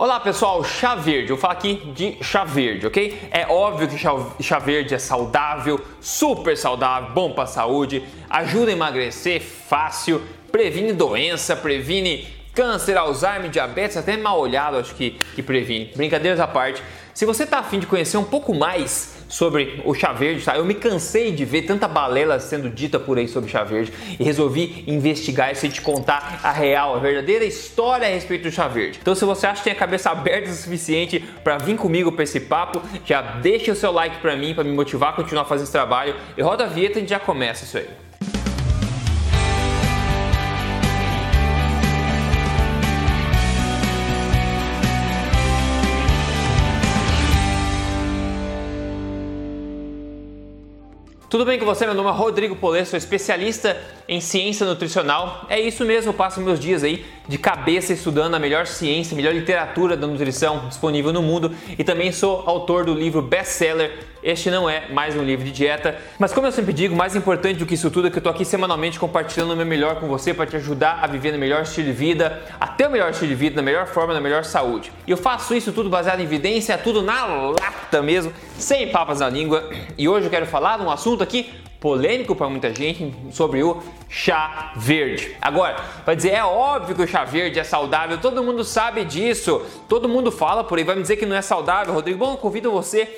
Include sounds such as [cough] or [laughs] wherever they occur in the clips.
Olá pessoal, chá verde. Eu vou falar aqui de chá verde, ok? É óbvio que chá, chá verde é saudável, super saudável, bom para saúde, ajuda a emagrecer fácil, previne doença, previne câncer, Alzheimer, diabetes, até mal olhado acho que, que previne. Brincadeiras à parte. Se você está afim de conhecer um pouco mais sobre o chá verde, tá? Eu me cansei de ver tanta balela sendo dita por aí sobre chá verde e resolvi investigar isso e te contar a real, a verdadeira história a respeito do chá verde. Então, se você acha que tem a cabeça aberta o suficiente para vir comigo para esse papo, já deixa o seu like para mim, para me motivar a continuar fazendo esse trabalho e roda a vinheta e a gente já começa isso aí. Tudo bem com você? Meu nome é Rodrigo Polê, sou especialista em ciência nutricional. É isso mesmo, eu passo meus dias aí de cabeça estudando a melhor ciência, melhor literatura da nutrição disponível no mundo e também sou autor do livro best-seller este não é mais um livro de dieta, mas como eu sempre digo, mais importante do que isso tudo é que eu tô aqui semanalmente compartilhando o meu melhor com você para te ajudar a viver no melhor estilo de vida, a ter o melhor estilo de vida, na melhor forma, na melhor saúde. E eu faço isso tudo baseado em evidência, tudo na lata mesmo, sem papas na língua. E hoje eu quero falar de um assunto aqui polêmico para muita gente sobre o chá verde. Agora, vai dizer, é óbvio que o chá verde é saudável, todo mundo sabe disso, todo mundo fala por aí, vai me dizer que não é saudável, Rodrigo. Bom, eu convido você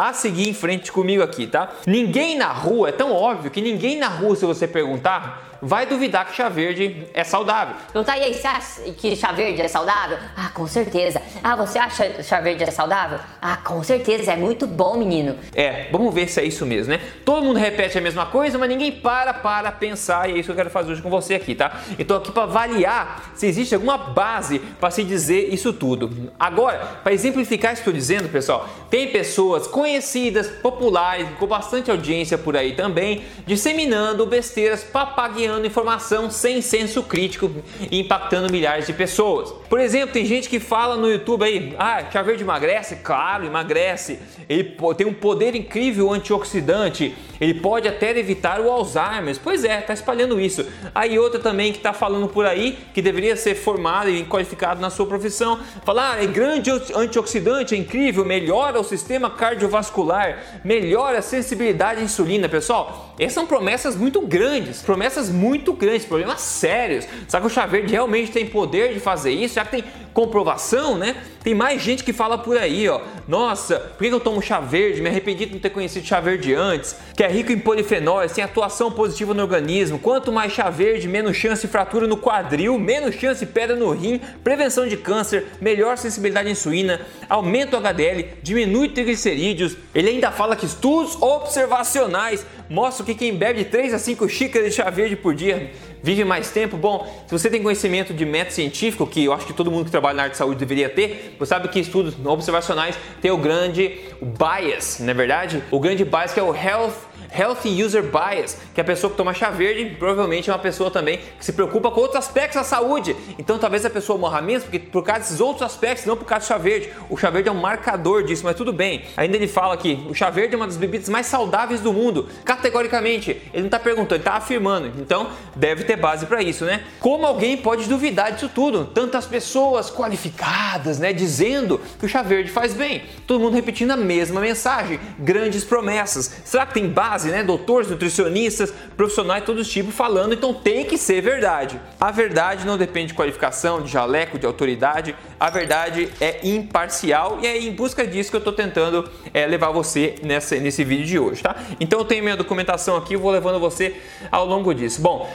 a seguir em frente comigo aqui, tá? Ninguém na rua, é tão óbvio que ninguém na rua, se você perguntar, vai duvidar que chá verde é saudável. Não tá aí, você acha que chá verde é saudável? Ah, com certeza. Ah, você acha chá verde é saudável? Ah, com certeza, é muito bom, menino. É, vamos ver se é isso mesmo, né? Todo mundo repete a mesma coisa, mas ninguém para para pensar e é isso que eu quero fazer hoje com você aqui, tá? Então aqui para avaliar se existe alguma base para se dizer isso tudo. Agora, para exemplificar isso que eu estou dizendo, pessoal, tem pessoas conhecidas, populares, com bastante audiência por aí também, disseminando besteiras, papagueando ganhando informação sem senso crítico e impactando milhares de pessoas. Por exemplo, tem gente que fala no YouTube aí, ah, chá verde emagrece? Claro, emagrece. Ele tem um poder incrível antioxidante, ele pode até evitar o Alzheimer. Pois é, tá espalhando isso. Aí outra também que tá falando por aí, que deveria ser formado e qualificado na sua profissão, falar, ah, é grande antioxidante, é incrível, melhora o sistema cardiovascular, melhora a sensibilidade à insulina. Pessoal, essas são promessas muito grandes, promessas muito grandes, problemas sérios. Será que o chá verde realmente tem poder de fazer isso? Já que tem comprovação, né? Tem mais gente que fala por aí, ó. Nossa, por que eu tomo chá verde? Me arrependi de não ter conhecido chá verde antes. Que é rico em polifenóis, tem atuação positiva no organismo. Quanto mais chá verde, menos chance de fratura no quadril, menos chance de pedra no rim, prevenção de câncer, melhor sensibilidade à insulina, aumenta o HDL, diminui triglicerídeos. Ele ainda fala que estudos observacionais mostram que quem bebe de 3 a 5 xícaras de chá verde por dia vive mais tempo? Bom, se você tem conhecimento de método científico, que eu acho que todo mundo que trabalha na área de saúde deveria ter, você sabe que estudos observacionais têm o grande bias, não é verdade? O grande bias que é o health Healthy User Bias, que a pessoa que toma chá verde provavelmente é uma pessoa também que se preocupa com outros aspectos da saúde. Então talvez a pessoa morra menos porque por causa desses outros aspectos, não por causa do chá verde. O chá verde é um marcador disso, mas tudo bem. Ainda ele fala que o chá verde é uma das bebidas mais saudáveis do mundo. Categoricamente, ele não está perguntando, ele está afirmando. Então deve ter base para isso, né? Como alguém pode duvidar disso tudo? Tantas pessoas qualificadas, né, dizendo que o chá verde faz bem. Todo mundo repetindo a mesma mensagem, grandes promessas. Será que tem base? Base, né? Doutores, nutricionistas, profissionais de todos os tipos falando, então tem que ser verdade. A verdade não depende de qualificação, de jaleco, de autoridade. A verdade é imparcial e é em busca disso que eu estou tentando é, levar você nessa, nesse vídeo de hoje, tá? Então eu tenho minha documentação aqui, eu vou levando você ao longo disso. Bom,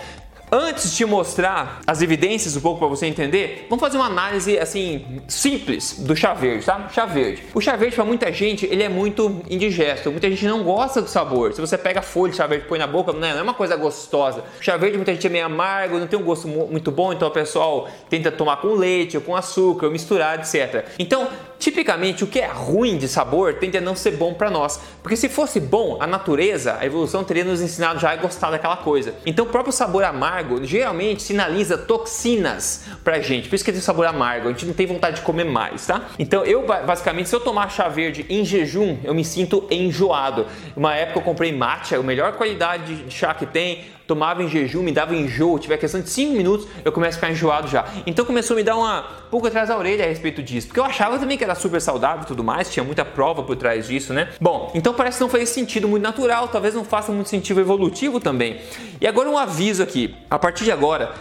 Antes de mostrar as evidências um pouco para você entender, vamos fazer uma análise assim simples do chá verde, tá? Chá verde. O chá verde para muita gente ele é muito indigesto, muita gente não gosta do sabor. Se você pega folha de chá verde e põe na boca, não é, não é uma coisa gostosa. O chá verde muita gente é meio amargo, não tem um gosto muito bom, então o pessoal tenta tomar com leite ou com açúcar, ou misturar, etc. Então Tipicamente, o que é ruim de sabor tende a não ser bom para nós, porque se fosse bom, a natureza, a evolução teria nos ensinado já a gostar daquela coisa. Então, o próprio sabor amargo geralmente sinaliza toxinas pra gente, por isso que tem sabor amargo, a gente não tem vontade de comer mais, tá? Então, eu basicamente, se eu tomar chá verde em jejum, eu me sinto enjoado. Uma época eu comprei matcha, a melhor qualidade de chá que tem, tomava em jejum, me dava enjoo, tiver questão de 5 minutos, eu começo a ficar enjoado já. Então começou a me dar uma pouco atrás da orelha a respeito disso, porque eu achava também que era super saudável e tudo mais, tinha muita prova por trás disso, né? Bom, então parece que não faz sentido muito natural, talvez não faça muito sentido evolutivo também. E agora um aviso aqui, a partir de agora,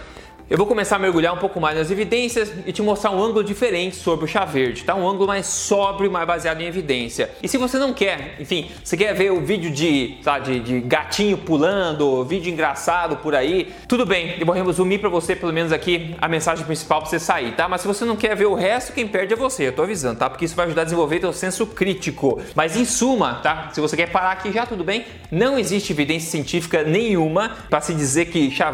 eu vou começar a mergulhar um pouco mais nas evidências e te mostrar um ângulo diferente sobre o chá verde, tá? Um ângulo mais sóbrio, mais baseado em evidência. E se você não quer, enfim, você quer ver o vídeo de, sabe, de, de gatinho pulando, vídeo engraçado por aí, tudo bem, eu vou resumir para você pelo menos aqui a mensagem principal para você sair, tá? Mas se você não quer ver o resto, quem perde é você, eu tô avisando, tá? Porque isso vai ajudar a desenvolver teu senso crítico. Mas em suma, tá? Se você quer parar aqui já, tudo bem? Não existe evidência científica nenhuma para se dizer que chá,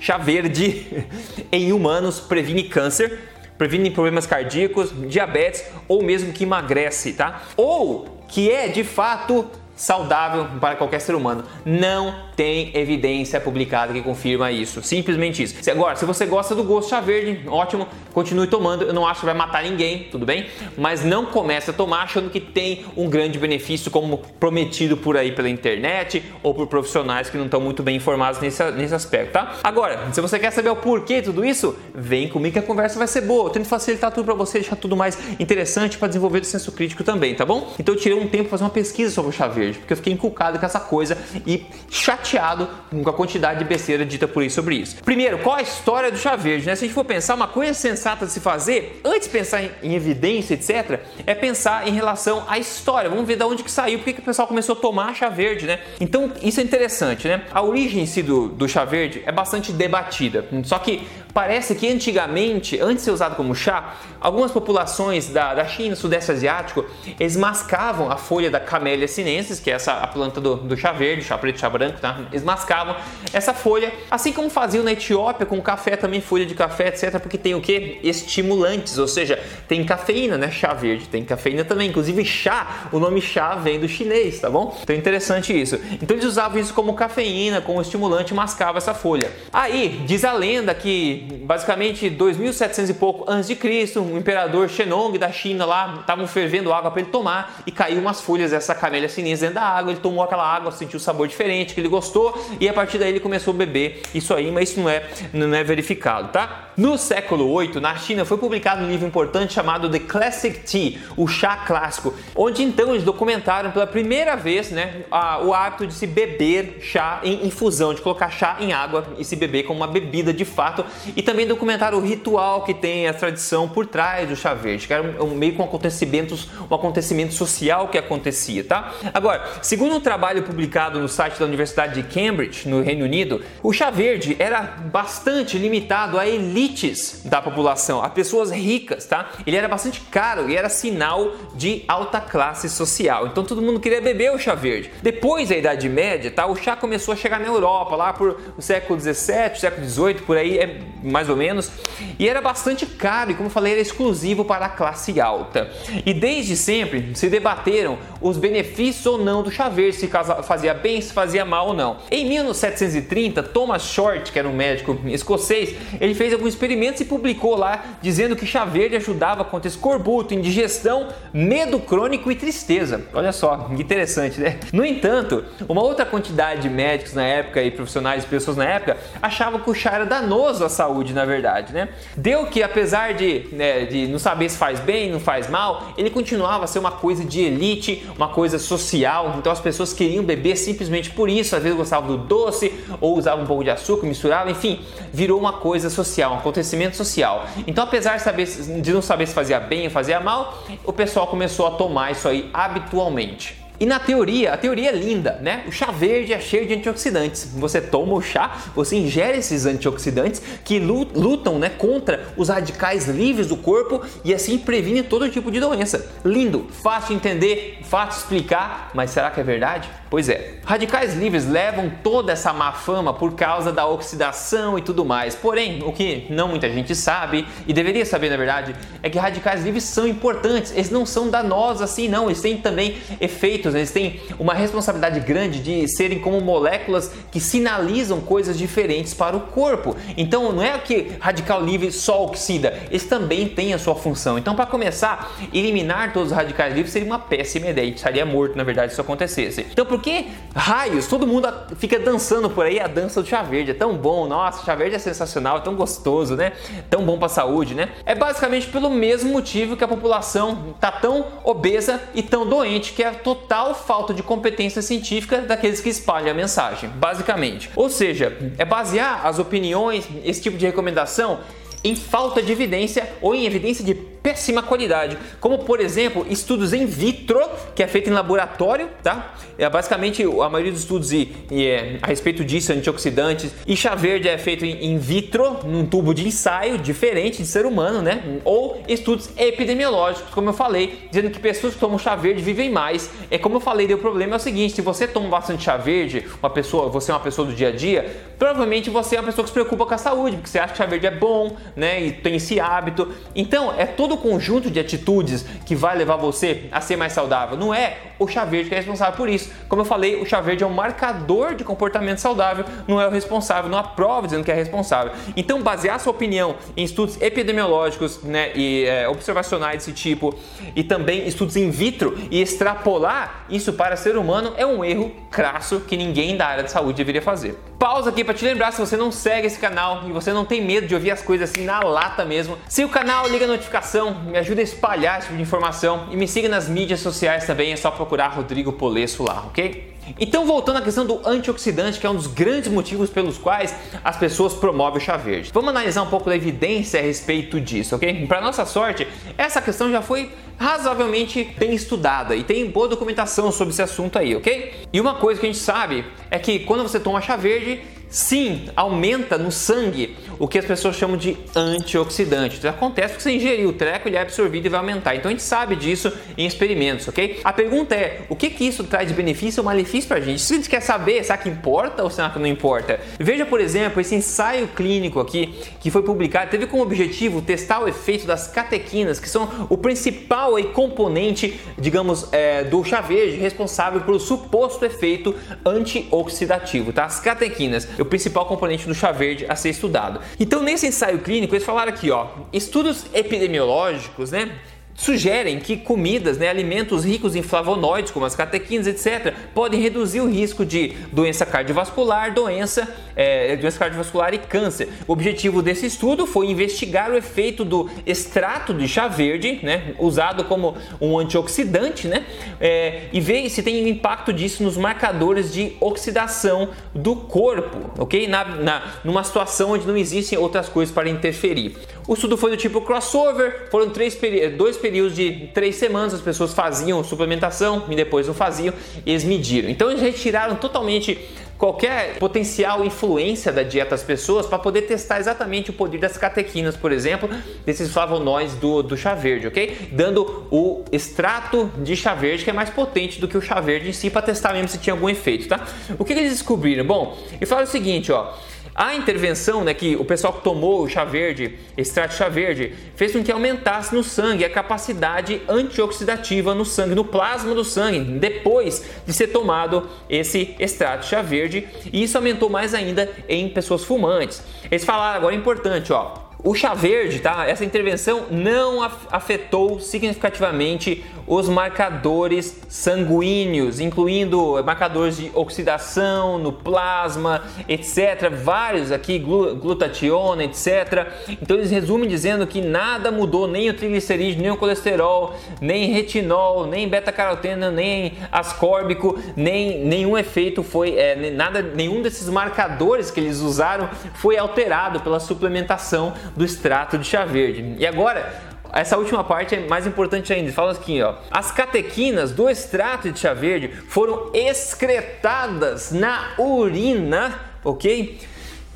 chá verde [laughs] em humanos previne câncer, previne problemas cardíacos, diabetes ou mesmo que emagrece, tá? Ou que é de fato saudável para qualquer ser humano. Não tem evidência publicada que confirma isso. Simplesmente isso. Agora, se você gosta do gosto chá verde, ótimo, continue tomando. Eu não acho que vai matar ninguém, tudo bem? Mas não comece a tomar achando que tem um grande benefício como prometido por aí pela internet ou por profissionais que não estão muito bem informados nesse, nesse aspecto, tá? Agora, se você quer saber o porquê de tudo isso, vem comigo que a conversa vai ser boa. Eu tento facilitar tudo para você, deixar tudo mais interessante para desenvolver o senso crítico também, tá bom? Então eu tirei um tempo para fazer uma pesquisa sobre o chá verde, porque eu fiquei encucado com essa coisa e chateado chateado com a quantidade de besteira dita por aí sobre isso. Primeiro, qual a história do chá verde? Né? Se a gente for pensar, uma coisa sensata de se fazer, antes de pensar em, evidência, etc., é pensar em relação à história. Vamos ver de onde que saiu, por que o pessoal começou a tomar chá verde, né? Então, isso é interessante, né? A origem em si do, do chá verde é bastante debatida. Só que Parece que antigamente, antes de ser usado como chá, algumas populações da, da China, Sudeste Asiático, eles mascavam a folha da Camellia sinensis, que é essa a planta do, do chá verde, chá preto, chá branco, tá? Eles mascavam essa folha, assim como faziam na Etiópia com café também, folha de café, etc, porque tem o que? Estimulantes, ou seja, tem cafeína, né? Chá verde, tem cafeína também, inclusive chá, o nome chá vem do chinês, tá bom? Então é interessante isso. Então eles usavam isso como cafeína, como estimulante, mascava essa folha. Aí, diz a lenda que basicamente 2700 e pouco antes de Cristo, o imperador Shenong da China lá, estavam fervendo água para ele tomar e caiu umas folhas dessa camélia sinesa dentro da água, ele tomou aquela água, sentiu um sabor diferente, que ele gostou e a partir daí ele começou a beber isso aí, mas isso não é, não é verificado, tá? No século 8, na China, foi publicado um livro importante chamado The Classic Tea, o chá clássico, onde então eles documentaram pela primeira vez, né, a, o hábito de se beber chá em infusão, de colocar chá em água e se beber como uma bebida de fato e também documentaram o ritual que tem a tradição por trás do chá verde, que era um, um meio com acontecimentos, um acontecimento social que acontecia, tá? Agora, segundo um trabalho publicado no site da Universidade de Cambridge, no Reino Unido, o chá verde era bastante limitado a elites da população, a pessoas ricas, tá? Ele era bastante caro e era sinal de alta classe social. Então todo mundo queria beber o chá verde. Depois da Idade Média, tá? O chá começou a chegar na Europa, lá por o século 17, século 18, por aí é mais ou menos, e era bastante caro e, como falei, era exclusivo para a classe alta. E desde sempre se debateram os benefícios ou não do chá verde, se fazia bem, se fazia mal ou não. Em 1730, Thomas Short, que era um médico escocês, ele fez alguns experimentos e publicou lá dizendo que chá verde ajudava contra escorbuto, indigestão, medo crônico e tristeza. Olha só, interessante, né? No entanto, uma outra quantidade de médicos na época e profissionais e pessoas na época achavam que o chá era danoso à saúde saúde, na verdade, né? Deu que, apesar de, né, de não saber se faz bem, não faz mal, ele continuava a ser uma coisa de elite, uma coisa social. Então as pessoas queriam beber simplesmente por isso. Às vezes gostavam do doce ou usavam um pouco de açúcar, misturavam, enfim, virou uma coisa social, um acontecimento social. Então, apesar de, saber, de não saber se fazia bem ou fazia mal, o pessoal começou a tomar isso aí habitualmente. E na teoria, a teoria é linda, né? O chá verde é cheio de antioxidantes. Você toma o chá, você ingere esses antioxidantes que lutam né, contra os radicais livres do corpo e assim previne todo tipo de doença. Lindo, fácil de entender, fácil de explicar, mas será que é verdade? Pois é. Radicais livres levam toda essa má fama por causa da oxidação e tudo mais. Porém, o que não muita gente sabe e deveria saber na verdade é que radicais livres são importantes. Eles não são danosos assim, não. Eles têm também efeitos eles têm uma responsabilidade grande de serem como moléculas que sinalizam coisas diferentes para o corpo. Então não é que radical livre só oxida, eles também têm a sua função. Então, para começar, eliminar todos os radicais livres seria uma péssima ideia, a gente estaria morto na verdade se isso acontecesse. Então, por que raios todo mundo fica dançando por aí a dança do chá verde? É tão bom, nossa, chá verde é sensacional, é tão gostoso, né? Tão bom para saúde, né? É basicamente pelo mesmo motivo que a população tá tão obesa e tão doente, que é a total falta de competência científica daqueles que espalham a mensagem, basicamente. Ou seja, é basear as opiniões, esse tipo de recomendação em falta de evidência ou em evidência de péssima qualidade, como por exemplo estudos em vitro, que é feito em laboratório, tá? É basicamente a maioria dos estudos e, e é, a respeito disso, antioxidantes e chá verde é feito em, in vitro, num tubo de ensaio diferente de ser humano, né? Ou estudos epidemiológicos, como eu falei, dizendo que pessoas que tomam chá verde vivem mais. É como eu falei, o problema é o seguinte: se você toma bastante chá verde, uma pessoa, você é uma pessoa do dia a dia, provavelmente você é uma pessoa que se preocupa com a saúde, porque você acha que chá verde é bom, né? E tem esse hábito. Então, é todo o conjunto de atitudes que vai levar você a ser mais saudável. Não é o chá verde que é responsável por isso. Como eu falei, o chá verde é um marcador de comportamento saudável, não é o responsável, não há prova dizendo que é responsável. Então, basear sua opinião em estudos epidemiológicos né, e é, observacionais desse tipo e também estudos in vitro e extrapolar isso para ser humano é um erro crasso que ninguém da área de saúde deveria fazer. Pausa aqui para te lembrar se você não segue esse canal e você não tem medo de ouvir as coisas assim na lata mesmo. Se o canal liga a notificação, me ajuda a espalhar esse tipo de informação e me siga nas mídias sociais também, é só procurar Rodrigo Polesso lá, ok? Então, voltando à questão do antioxidante, que é um dos grandes motivos pelos quais as pessoas promovem o chá verde. Vamos analisar um pouco da evidência a respeito disso, ok? Para nossa sorte, essa questão já foi razoavelmente bem estudada e tem boa documentação sobre esse assunto aí, ok? E uma coisa que a gente sabe é que quando você toma chá verde, sim, aumenta no sangue o que as pessoas chamam de antioxidante. Isso acontece porque você ingeriu o treco, ele é absorvido e vai aumentar. Então a gente sabe disso em experimentos, ok? A pergunta é, o que que isso traz de benefício ou malefício pra gente? Se a gente quer saber, será que importa ou será que não importa? Veja, por exemplo, esse ensaio clínico aqui que foi publicado, teve como objetivo testar o efeito das catequinas, que são o principal aí, componente, digamos, é, do chá verde responsável pelo suposto efeito antioxidativo, tá? As catequinas o principal componente do chá verde a ser estudado. Então, nesse ensaio clínico, eles falaram aqui, ó, estudos epidemiológicos, né? Sugerem que comidas, né, alimentos ricos em flavonoides, como as catequinas, etc., podem reduzir o risco de doença cardiovascular, doença, é, doença cardiovascular e câncer. O objetivo desse estudo foi investigar o efeito do extrato de chá verde, né, usado como um antioxidante, né, é, e ver se tem impacto disso nos marcadores de oxidação do corpo, ok? Na, na, numa situação onde não existem outras coisas para interferir. O estudo foi do tipo crossover, foram três, dois períodos de três semanas, as pessoas faziam suplementação e depois não faziam, e eles mediram. Então eles retiraram totalmente qualquer potencial influência da dieta das pessoas para poder testar exatamente o poder das catequinas, por exemplo, desses flavonoides do, do chá verde, ok? Dando o extrato de chá verde que é mais potente do que o chá verde em si para testar mesmo se tinha algum efeito, tá? O que, que eles descobriram? Bom, eles falaram o seguinte, ó. A intervenção, né, que o pessoal que tomou o chá verde, extrato de chá verde, fez com que aumentasse no sangue a capacidade antioxidativa no sangue, no plasma do sangue, depois de ser tomado esse extrato de chá verde, e isso aumentou mais ainda em pessoas fumantes. Eles falaram agora é importante, ó, o chá verde, tá? Essa intervenção não afetou significativamente os marcadores sanguíneos, incluindo marcadores de oxidação no plasma, etc. Vários aqui, glutationa, etc. Então eles resumem dizendo que nada mudou, nem o triglicerídeo, nem o colesterol, nem retinol, nem beta-caroteno, nem ascórbico, nem nenhum efeito foi, é, nada, nenhum desses marcadores que eles usaram foi alterado pela suplementação do extrato de chá verde. E agora, essa última parte é mais importante ainda. Fala aqui, ó. As catequinas do extrato de chá verde foram excretadas na urina, ok?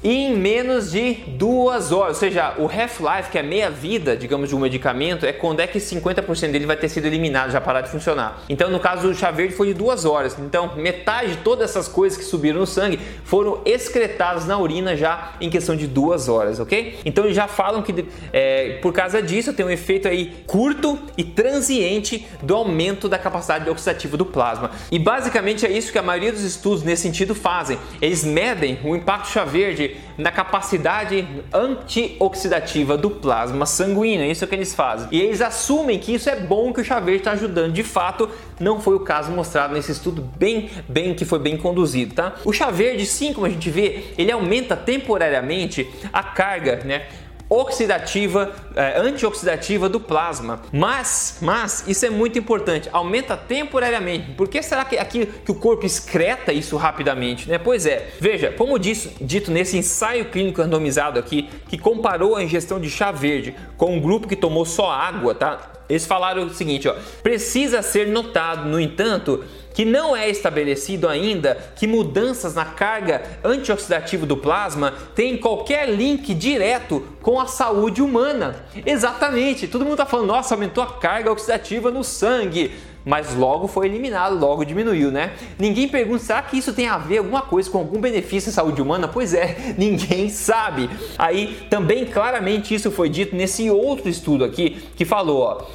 Em menos de duas horas. Ou seja, o half-life, que é meia vida, digamos, de um medicamento, é quando é que 50% dele vai ter sido eliminado, já parar de funcionar. Então, no caso do chá verde, foi de duas horas. Então, metade de todas essas coisas que subiram no sangue foram excretadas na urina já em questão de duas horas, ok? Então, eles já falam que é, por causa disso tem um efeito aí curto e transiente do aumento da capacidade oxidativa do plasma. E basicamente é isso que a maioria dos estudos nesse sentido fazem. Eles medem o impacto chá verde Na capacidade antioxidativa do plasma sanguíneo. É isso que eles fazem. E eles assumem que isso é bom que o chá verde está ajudando. De fato, não foi o caso mostrado nesse estudo bem, bem que foi bem conduzido, tá? O chá verde, sim, como a gente vê, ele aumenta temporariamente a carga, né? Oxidativa, é, antioxidativa do plasma. Mas, mas isso é muito importante, aumenta temporariamente. Por que será que aqui que o corpo excreta isso rapidamente, né? Pois é. Veja, como disse, dito nesse ensaio clínico randomizado aqui, que comparou a ingestão de chá verde com um grupo que tomou só água, tá? Eles falaram o seguinte, ó: precisa ser notado, no entanto, que não é estabelecido ainda que mudanças na carga antioxidativa do plasma têm qualquer link direto com a saúde humana. Exatamente, todo mundo está falando, nossa, aumentou a carga oxidativa no sangue mas logo foi eliminado, logo diminuiu, né? Ninguém pergunta, será que isso tem a ver alguma coisa com algum benefício à saúde humana? Pois é, [laughs] ninguém sabe. Aí também claramente isso foi dito nesse outro estudo aqui que falou, ó,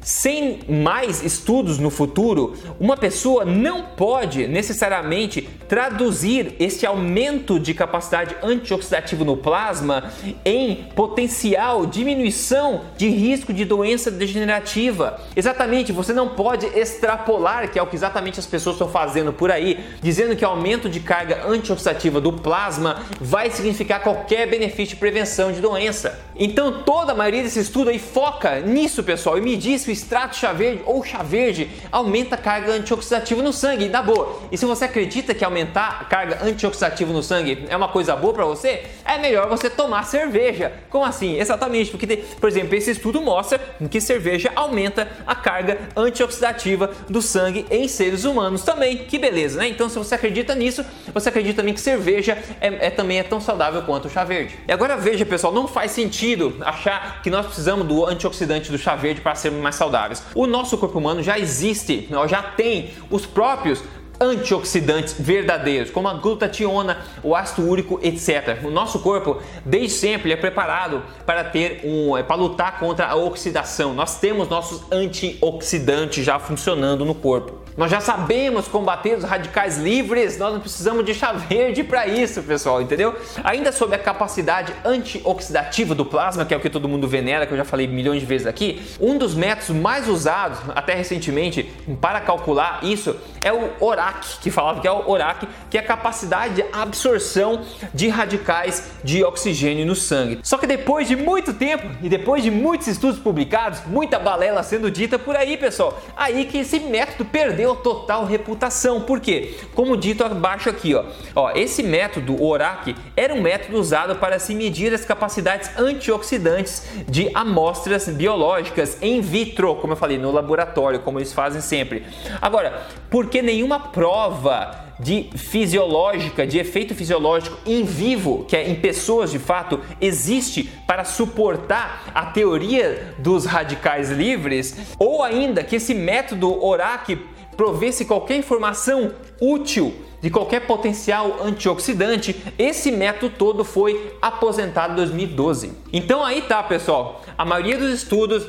sem mais estudos no futuro, uma pessoa não pode necessariamente traduzir esse aumento de capacidade antioxidativa no plasma em potencial diminuição de risco de doença degenerativa. Exatamente, você não pode extrapolar, que é o que exatamente as pessoas estão fazendo por aí, dizendo que aumento de carga antioxidativa do plasma vai significar qualquer benefício de prevenção de doença. Então, toda a maioria desse estudo aí foca nisso, pessoal, e me diz que o extrato chá verde ou chá verde aumenta a carga antioxidativa no sangue. Dá boa. E se você acredita que aumentar a carga antioxidativa no sangue é uma coisa boa para você, é melhor você tomar cerveja. Como assim? Exatamente, porque, por exemplo, esse estudo mostra que cerveja aumenta a carga antioxidativa do sangue em seres humanos também. Que beleza, né? Então, se você acredita nisso, você acredita também que cerveja é, é também é tão saudável quanto o chá verde. E agora veja, pessoal, não faz sentido achar que nós precisamos do antioxidante do chá verde para sermos mais saudáveis. O nosso corpo humano já existe, já tem os próprios antioxidantes verdadeiros, como a glutationa, o ácido úrico, etc. O nosso corpo, desde sempre, é preparado para ter um, é, para lutar contra a oxidação. Nós temos nossos antioxidantes já funcionando no corpo. Nós já sabemos combater os radicais livres, nós não precisamos de chá verde para isso, pessoal, entendeu? Ainda sobre a capacidade antioxidativa do plasma, que é o que todo mundo venera, que eu já falei milhões de vezes aqui, um dos métodos mais usados até recentemente para calcular isso é o ORAC, que falava que é o ORAC, que é a capacidade de absorção de radicais de oxigênio no sangue. Só que depois de muito tempo e depois de muitos estudos publicados, muita balela sendo dita por aí, pessoal, aí que esse método perdeu perdeu total reputação. Por quê? Como dito abaixo aqui, ó, ó esse método, o ORAC, era um método usado para se medir as capacidades antioxidantes de amostras biológicas em vitro, como eu falei, no laboratório, como eles fazem sempre. Agora, porque nenhuma prova de fisiológica, de efeito fisiológico em vivo, que é em pessoas de fato, existe para suportar a teoria dos radicais livres, ou ainda que esse método ORAC provesse qualquer informação útil de qualquer potencial antioxidante, esse método todo foi aposentado em 2012. Então aí tá, pessoal. A maioria dos estudos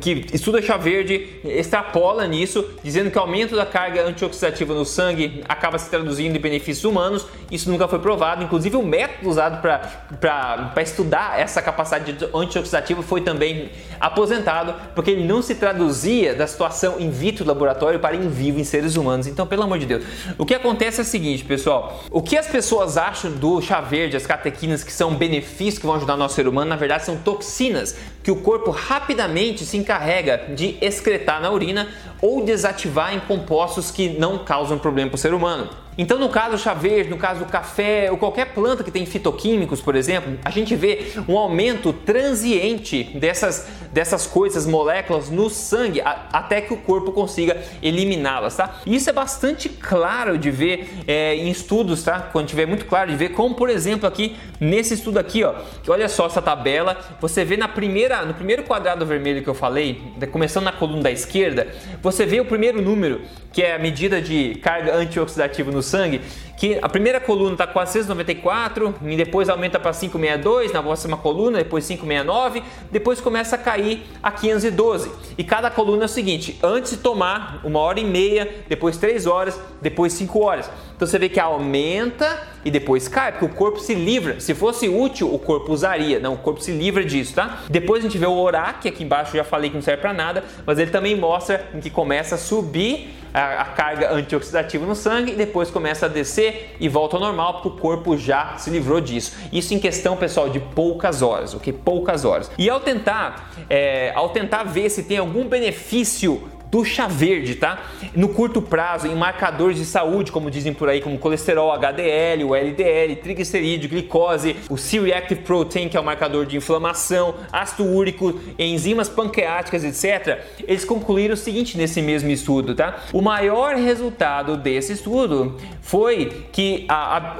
que estuda chá verde extrapola nisso, dizendo que o aumento da carga antioxidativa no sangue acaba se traduzindo em benefícios humanos. Isso nunca foi provado. Inclusive, o método usado para estudar essa capacidade antioxidativa foi também aposentado, porque ele não se traduzia da situação in vitro do laboratório para in vivo em seres humanos. Então, pelo amor de Deus, o que acontece é o seguinte, pessoal: o que as pessoas acham do chá verde, as catequinas que são benefícios que vão ajudar o nosso ser humano, na verdade são toxinas que o corpo rapidamente se encarrega de excretar na urina ou desativar em compostos que não causam problema para o ser humano. Então, no caso do chá verde, no caso do café ou qualquer planta que tem fitoquímicos, por exemplo, a gente vê um aumento transiente dessas, dessas coisas, moléculas no sangue, a, até que o corpo consiga eliminá-las, tá? Isso é bastante claro de ver é, em estudos, tá? Quando tiver muito claro de ver, como por exemplo aqui nesse estudo aqui, ó, que olha só essa tabela, você vê na primeira, no primeiro quadrado vermelho que eu falei, começando na coluna da esquerda, você vê o primeiro número, que é a medida de carga antioxidativa no sangue, que a primeira coluna está 494, e depois aumenta para 562 na próxima coluna, depois 569, depois começa a cair a 512. E cada coluna é o seguinte: antes de tomar, uma hora e meia, depois três horas, depois cinco horas. Então você vê que aumenta e depois cai, porque o corpo se livra. Se fosse útil, o corpo usaria. Não, o corpo se livra disso, tá? Depois a gente vê o ORAC, que aqui embaixo eu já falei que não serve para nada, mas ele também mostra que começa a subir a, a, carga antioxidativa no sangue e depois começa a descer e volta ao normal porque o corpo já se livrou disso. Isso em questão, pessoal, de poucas horas, ok? Poucas horas. E ao tentar, é, ao tentar ver se tem algum benefício do chá verde, tá? No curto prazo, em marcadores de saúde, como dizem por aí, como colesterol, HDL, o LDL, triglicerídeo, glicose, o C-reactive protein, que é o marcador de inflamação, ácido úrico, enzimas pancreáticas, etc. Eles concluíram o seguinte nesse mesmo estudo, tá? O maior resultado desse estudo foi que a, a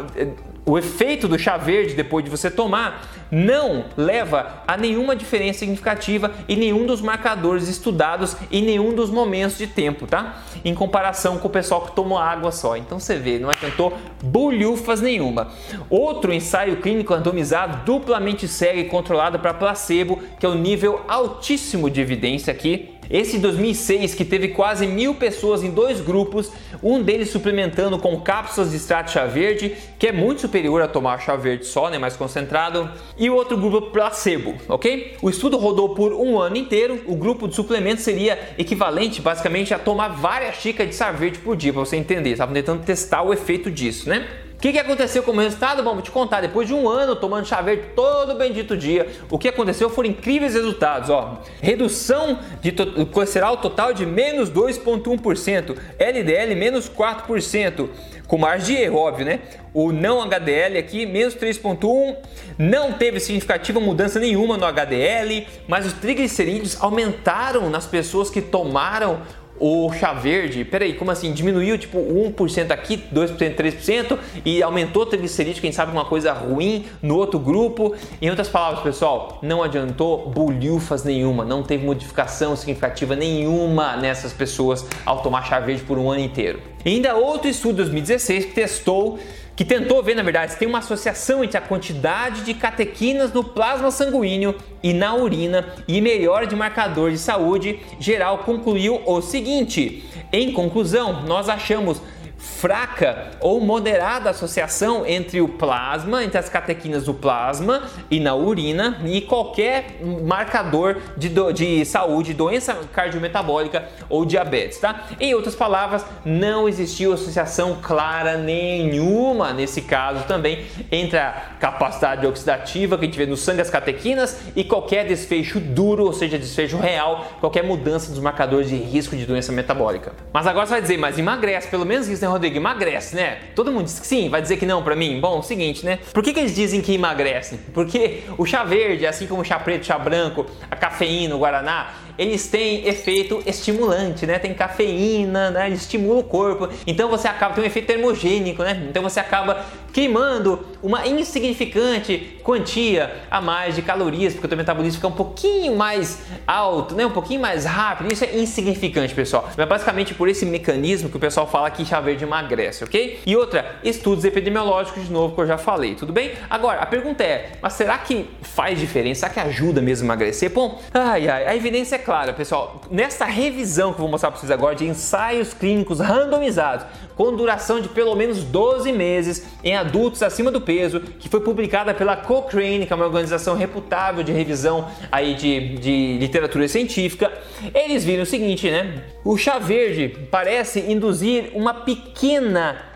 o efeito do chá verde depois de você tomar não leva a nenhuma diferença significativa em nenhum dos marcadores estudados em nenhum dos momentos de tempo, tá? Em comparação com o pessoal que tomou água só. Então você vê, não adiantou bolhufas nenhuma. Outro ensaio clínico randomizado duplamente cego e controlado para placebo, que é o nível altíssimo de evidência aqui, esse 2006 que teve quase mil pessoas em dois grupos, um deles suplementando com cápsulas de extrato chá verde, que é muito superior a tomar chá verde só, né, mais concentrado, e o outro grupo placebo, ok? O estudo rodou por um ano inteiro. O grupo de suplemento seria equivalente, basicamente, a tomar várias xícaras de chá verde por dia, para você entender. Estavam tentando testar o efeito disso, né? O que, que aconteceu como resultado? Bom, vou te contar. Depois de um ano tomando chá verde todo bendito dia, o que aconteceu foram incríveis resultados. Ó, redução de to colesterol total de menos 2,1%, LDL menos 4%, com margem de erro, óbvio, né? O não HDL aqui, menos 3,1%, não teve significativa mudança nenhuma no HDL, mas os triglicerídeos aumentaram nas pessoas que tomaram o chá verde, peraí, como assim? Diminuiu tipo 1% aqui, 2%, 3% e aumentou o triglicerídeo, quem sabe uma coisa ruim no outro grupo. Em outras palavras, pessoal, não adiantou bolhufas nenhuma, não teve modificação significativa nenhuma nessas pessoas ao tomar chá verde por um ano inteiro. E ainda outro estudo de 2016 que testou que tentou ver, na verdade, se tem uma associação entre a quantidade de catequinas no plasma sanguíneo e na urina e melhora de marcador de saúde geral, concluiu o seguinte: em conclusão, nós achamos fraca ou moderada associação entre o plasma, entre as catequinas do plasma e na urina e qualquer marcador de, do, de saúde, doença cardiometabólica ou diabetes, tá? Em outras palavras, não existiu associação clara nenhuma nesse caso também entre a capacidade oxidativa que a gente vê no sangue as catequinas e qualquer desfecho duro, ou seja, desfecho real, qualquer mudança dos marcadores de risco de doença metabólica. Mas agora você vai dizer, mas emagrece, pelo menos isso, né, Rodrigo? Emagrece, né? Todo mundo diz que sim, vai dizer que não para mim? Bom, seguinte, né? Por que, que eles dizem que emagrece? Porque o chá verde, assim como o chá preto, o chá branco, a cafeína, o guaraná, eles têm efeito estimulante, né? Tem cafeína, né? Eles estimulam o corpo. Então você acaba tem um efeito termogênico, né? Então você acaba queimando uma insignificante quantia a mais de calorias, porque o teu metabolismo fica um pouquinho mais alto, né? Um pouquinho mais rápido. Isso é insignificante, pessoal. Mas basicamente por esse mecanismo que o pessoal fala que chá verde emagrece, ok? E outra, estudos epidemiológicos de novo que eu já falei, tudo bem? Agora, a pergunta é, mas será que faz diferença? Será que ajuda mesmo a emagrecer? Bom, ai, ai, a evidência é clara, pessoal. Nessa revisão que eu vou mostrar para vocês agora de ensaios clínicos randomizados com duração de pelo menos 12 meses em adultos acima do peso, que foi publicada pela Cochrane, que é uma organização reputável de revisão aí de, de literatura científica, eles viram o seguinte, né? O chá verde parece induzir uma pequena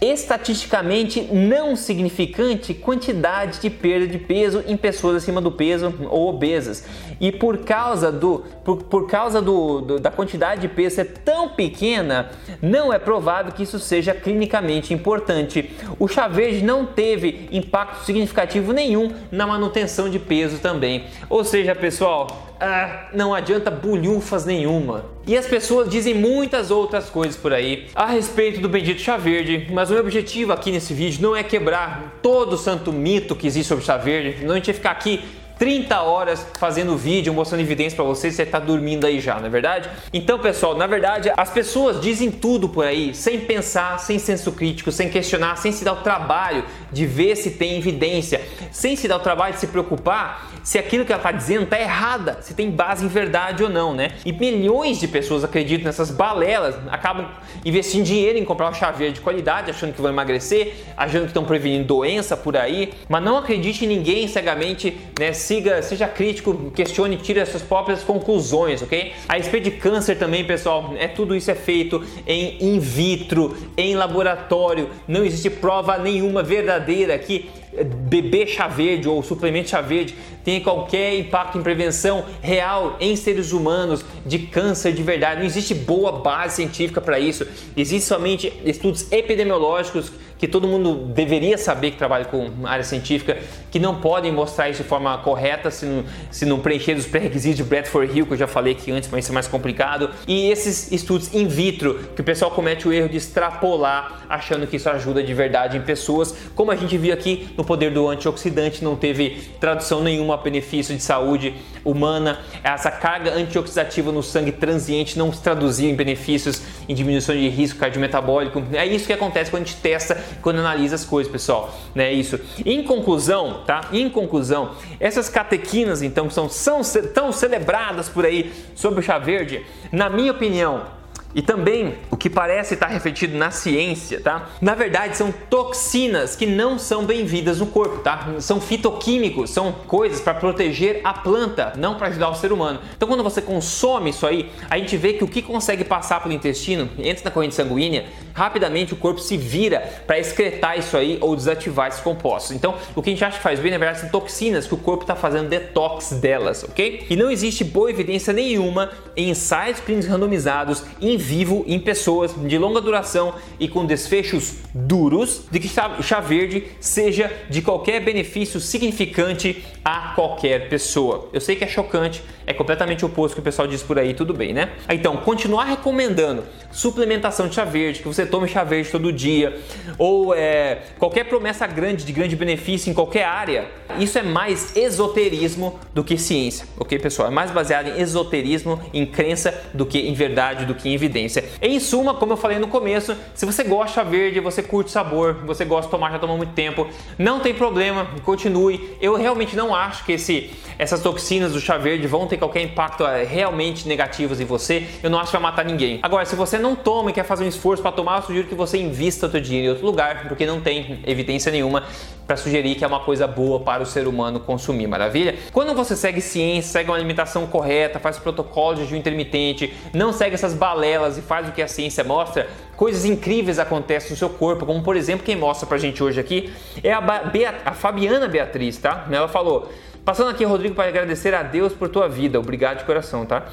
estatisticamente não significante quantidade de perda de peso em pessoas acima do peso ou obesas. E por causa, do, por, por causa do, do, da quantidade de peso ser tão pequena, não é provável que isso seja clinicamente importante. O chá verde não teve impacto significativo nenhum na manutenção de peso também. Ou seja, pessoal, ah, não adianta bulhufas nenhuma. E as pessoas dizem muitas outras coisas por aí a respeito do bendito chá verde, mas o meu objetivo aqui nesse vídeo não é quebrar todo o santo mito que existe sobre chá verde, não a gente ficar aqui 30 horas fazendo vídeo, mostrando evidência para você, você está dormindo aí já, não é verdade? Então, pessoal, na verdade, as pessoas dizem tudo por aí, sem pensar, sem senso crítico, sem questionar, sem se dar o trabalho de ver se tem evidência, sem se dar o trabalho de se preocupar se aquilo que ela está dizendo está errada, se tem base em verdade ou não, né? E milhões de pessoas acreditam nessas balelas, acabam investindo dinheiro em comprar um chaveiro de qualidade, achando que vão emagrecer, achando que estão prevenindo doença por aí, mas não acredite em ninguém cegamente, né? Siga, seja crítico, questione, tire as suas próprias conclusões, ok? A respeito de câncer também, pessoal, é tudo isso é feito em in vitro, em laboratório, não existe prova nenhuma verdadeira que beber chá verde ou suplemento chá verde tem qualquer impacto em prevenção real em seres humanos de câncer de verdade. Não existe boa base científica para isso. Existem somente estudos epidemiológicos que todo mundo deveria saber que trabalha com área científica, que não podem mostrar isso de forma correta se não, se não preencher os pré-requisitos de Bradford Hill, que eu já falei aqui antes, mas isso é mais complicado. E esses estudos in vitro, que o pessoal comete o erro de extrapolar, achando que isso ajuda de verdade em pessoas, como a gente viu aqui no poder do antioxidante, não teve tradução nenhuma a benefício de saúde humana, essa carga antioxidativa no sangue transiente não se traduzia em benefícios em diminuição de risco cardiometabólico. É isso que acontece quando a gente testa quando analisa as coisas, pessoal. Né? Isso. Em conclusão, tá? Em conclusão, essas catequinas, então, que são, são tão celebradas por aí sobre o chá verde, na minha opinião, e também o que parece estar refletido na ciência, tá? Na verdade, são toxinas que não são bem-vindas no corpo, tá? São fitoquímicos, são coisas para proteger a planta, não para ajudar o ser humano. Então, quando você consome isso aí, a gente vê que o que consegue passar pelo intestino, entra na corrente sanguínea, rapidamente o corpo se vira para excretar isso aí ou desativar esses compostos. Então, o que a gente acha que faz bem, na verdade, são toxinas que o corpo está fazendo detox delas, ok? E não existe boa evidência nenhuma em ensaios clínicos randomizados em vivo em pessoas de longa duração e com desfechos duros de que chá verde seja de qualquer benefício significante a qualquer pessoa. Eu sei que é chocante, é completamente oposto que o pessoal diz por aí, tudo bem, né? Então, continuar recomendando suplementação de chá verde, que você tome chá verde todo dia, ou é, qualquer promessa grande de grande benefício em qualquer área, isso é mais esoterismo do que ciência, ok, pessoal? É mais baseado em esoterismo, em crença, do que em verdade, do que em evidência. Em suma, como eu falei no começo, se você gosta de chá verde, você curte sabor, você gosta de tomar, já tomou muito tempo, não tem problema, continue. Eu realmente não acho que esse, essas toxinas do chá verde vão ter qualquer impacto é, realmente negativos em você. Eu não acho que vai matar ninguém. Agora, se você não toma e quer fazer um esforço para tomar, eu sugiro que você invista o seu dinheiro em outro lugar, porque não tem evidência nenhuma para sugerir que é uma coisa boa para o ser humano consumir, maravilha? Quando você segue ciência, segue uma alimentação correta, faz protocolo de jejum intermitente, não segue essas balelas e faz o que a ciência mostra, coisas incríveis acontecem no seu corpo, como por exemplo, quem mostra pra gente hoje aqui é a, Beat a Fabiana Beatriz, tá? Ela falou: Passando aqui, Rodrigo, para agradecer a Deus por tua vida. Obrigado de coração, tá?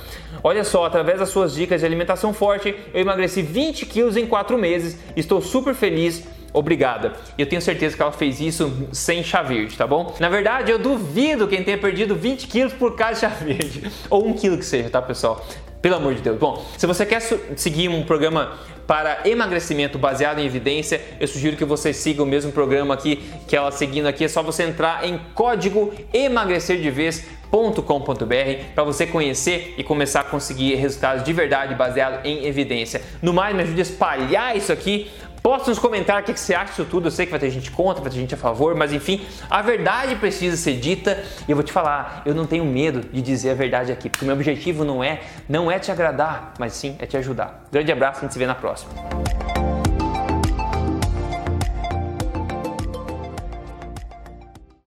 Olha só, através das suas dicas de alimentação forte, eu emagreci 20 quilos em 4 meses. Estou super feliz. Obrigada. E eu tenho certeza que ela fez isso sem chá verde, tá bom? Na verdade, eu duvido quem tenha perdido 20 quilos por causa de chá verde. Ou 1 quilo que seja, tá, pessoal? Pelo amor de Deus. Bom, se você quer seguir um programa para emagrecimento baseado em evidência, eu sugiro que você siga o mesmo programa aqui que ela seguindo aqui. É só você entrar em código emagrecerdevez.com.br para você conhecer e começar a conseguir resultados de verdade baseado em evidência. No mais, me ajude a espalhar isso aqui Posta nos comentários o que você acha disso tudo. Eu sei que vai ter gente contra, vai ter gente a favor, mas enfim, a verdade precisa ser dita e eu vou te falar, eu não tenho medo de dizer a verdade aqui, porque o meu objetivo não é, não é te agradar, mas sim é te ajudar. Grande abraço, a gente se vê na próxima.